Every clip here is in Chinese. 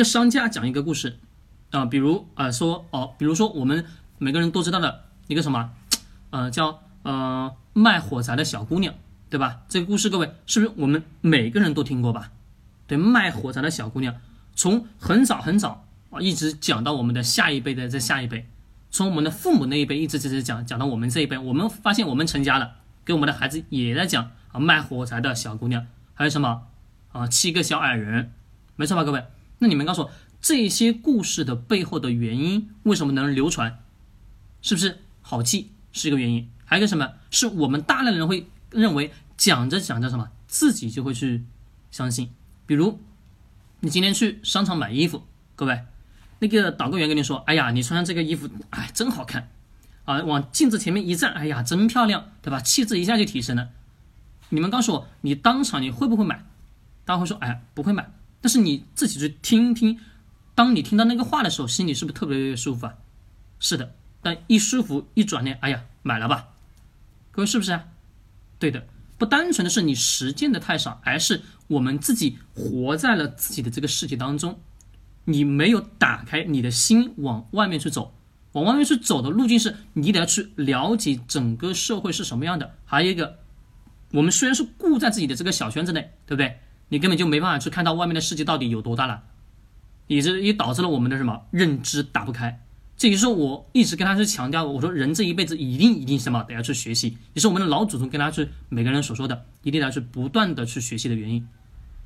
个商家讲一个故事啊、比如啊、说哦，比如说我们每个人都知道的一个什么，呃，叫呃卖火柴的小姑娘，对吧？这个故事各位是不是我们每个人都听过吧？对，卖火柴的小姑娘，从很早很早啊，一直讲到我们的下一辈的再下一辈，从我们的父母那一辈一直一直讲讲到我们这一辈，我们发现我们成家了，给我们的孩子也在讲啊卖火柴的小姑娘，还有什么啊七个小矮人，没错吧，各位？那你们告诉我，这些故事的背后的原因为什么能流传？是不是好记是一个原因？还有一个什么？是我们大量的人会认为讲着讲着什么，自己就会去相信。比如你今天去商场买衣服，各位，那个导购员跟你说：“哎呀，你穿上这个衣服，哎，真好看啊！往镜子前面一站，哎呀，真漂亮，对吧？气质一下就提升了。”你们告诉我，你当场你会不会买？大家会说：“哎，不会买。”但是你自己去听听，当你听到那个话的时候，心里是不是特别特别舒服啊？是的，但一舒服一转念，哎呀，买了吧？各位是不是啊？对的，不单纯的是你实践的太少，而是我们自己活在了自己的这个世界当中，你没有打开你的心往外面去走，往外面去走的路径是你得要去了解整个社会是什么样的。还有一个，我们虽然是固在自己的这个小圈子内，对不对？你根本就没办法去看到外面的世界到底有多大了，也是也导致了我们的什么认知打不开。这也是我一直跟他去强调，我说人这一辈子一定一定什么得要去学习，也是我们的老祖宗跟他去每个人所说的，一定要去不断的去学习的原因。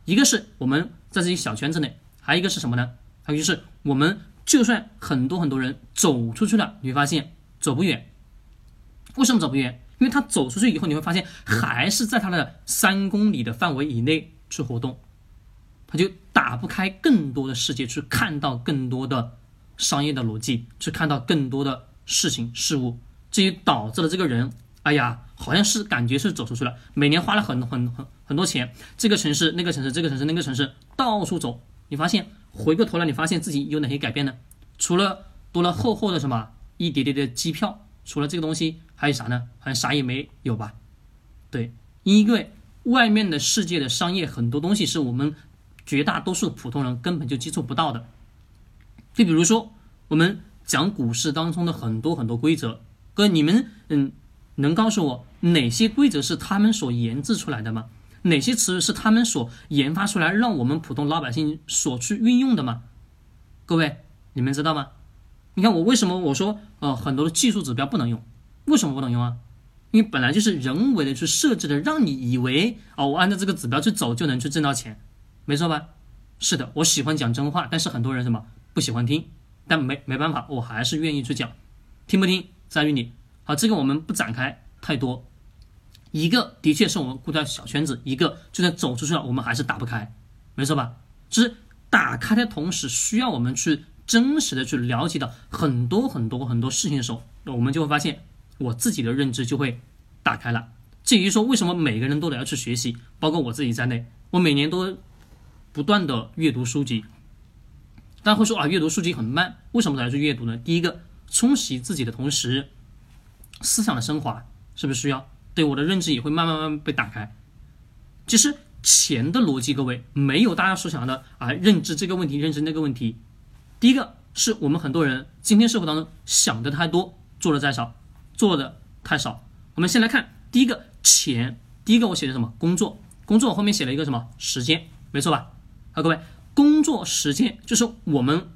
一个是我们在自己小圈子内，还有一个是什么呢？还有就是我们就算很多很多人走出去了，你会发现走不远。为什么走不远？因为他走出去以后，你会发现还是在他的三公里的范围以内去活动，他就打不开更多的世界，去看到更多的商业的逻辑，去看到更多的事情事物，这也导致了这个人，哎呀，好像是感觉是走出去了，每年花了很很很很多钱，这个城市那个城市这个城市那个城市到处走，你发现回过头来，你发现自己有哪些改变呢？除了多了厚厚的什么一叠叠的机票，除了这个东西还有啥呢？好像啥也没有吧？对，因为外面的世界的商业很多东西是我们绝大多数普通人根本就接触不到的。就比如说我们讲股市当中的很多很多规则，哥，你们嗯能告诉我哪些规则是他们所研制出来的吗？哪些词是他们所研发出来让我们普通老百姓所去运用的吗？各位，你们知道吗？你看我为什么我说呃很多的技术指标不能用？为什么不能用啊？因为本来就是人为的去设置的，让你以为哦，我按照这个指标去走就能去挣到钱，没错吧？是的，我喜欢讲真话，但是很多人什么不喜欢听，但没没办法，我还是愿意去讲，听不听在于你。好，这个我们不展开太多。一个的确是我们固在小圈子，一个就算走出去了，我们还是打不开，没错吧？就是打开的同时，需要我们去真实的去了解到很多很多很多事情的时候，我们就会发现我自己的认知就会打开了。至于说为什么每个人都得要去学习，包括我自己在内，我每年都不断的阅读书籍。大家会说啊，阅读书籍很慢，为什么要去阅读呢？第一个，冲洗自己的同时，思想的升华是不是需要？对我的认知也会慢慢慢慢被打开。其实钱的逻辑，各位没有大家所想的啊，认知这个问题，认知那个问题。第一个是我们很多人今天社会当中想的太多，做的太少，做的太少。我们先来看第一个钱，第一个我写的什么？工作，工作后面写了一个什么？时间，没错吧？好，各位，工作时间就是我们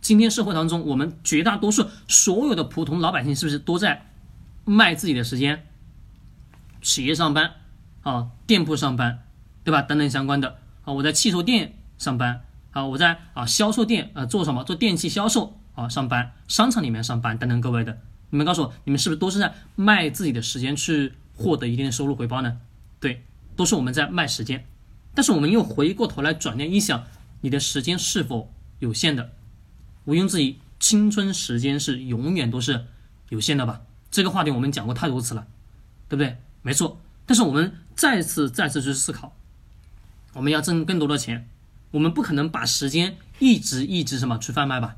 今天社会当中，我们绝大多数所有的普通老百姓是不是都在卖自己的时间？企业上班啊，店铺上班，对吧？等等相关的啊，我在汽车店上班啊，我在啊销售店啊做什么？做电器销售啊上班，商场里面上班等等。各位的，你们告诉我，你们是不是都是在卖自己的时间去获得一定的收入回报呢？对，都是我们在卖时间。但是我们又回过头来转念一想，你的时间是否有限的？毋庸置疑，青春时间是永远都是有限的吧？这个话题我们讲过太多次了，对不对？没错。但是我们再次再次去思考，我们要挣更多的钱，我们不可能把时间一直一直什么去贩卖吧？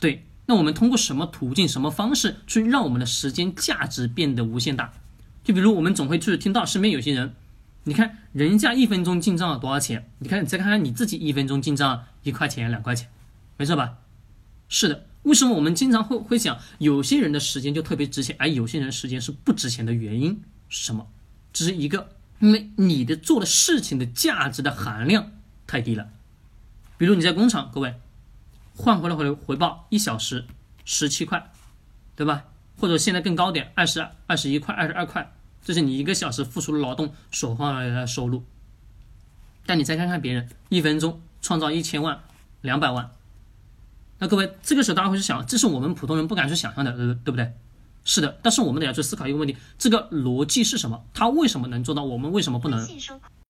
对，那我们通过什么途径、什么方式去让我们的时间价值变得无限大？就比如我们总会去听到身边有些人。你看人家一分钟进账了多少钱？你看你再看看你自己一分钟进账一块钱、两块钱，没错吧？是的，为什么我们经常会会想，有些人的时间就特别值钱，而有些人时间是不值钱的原因是什么？只是一个，因为你的做的事情的价值的含量太低了。比如你在工厂，各位换回来回回报一小时十七块，对吧？或者现在更高点，二十二十一块、二十二块，这是你一个小时付出劳动所换来的收入。但你再看看别人，一分钟创造一千万、两百万，那各位这个时候大家会去想，这是我们普通人不敢去想象的，对不对？是的，但是我们得要去思考一个问题：这个逻辑是什么？他为什么能做到？我们为什么不能？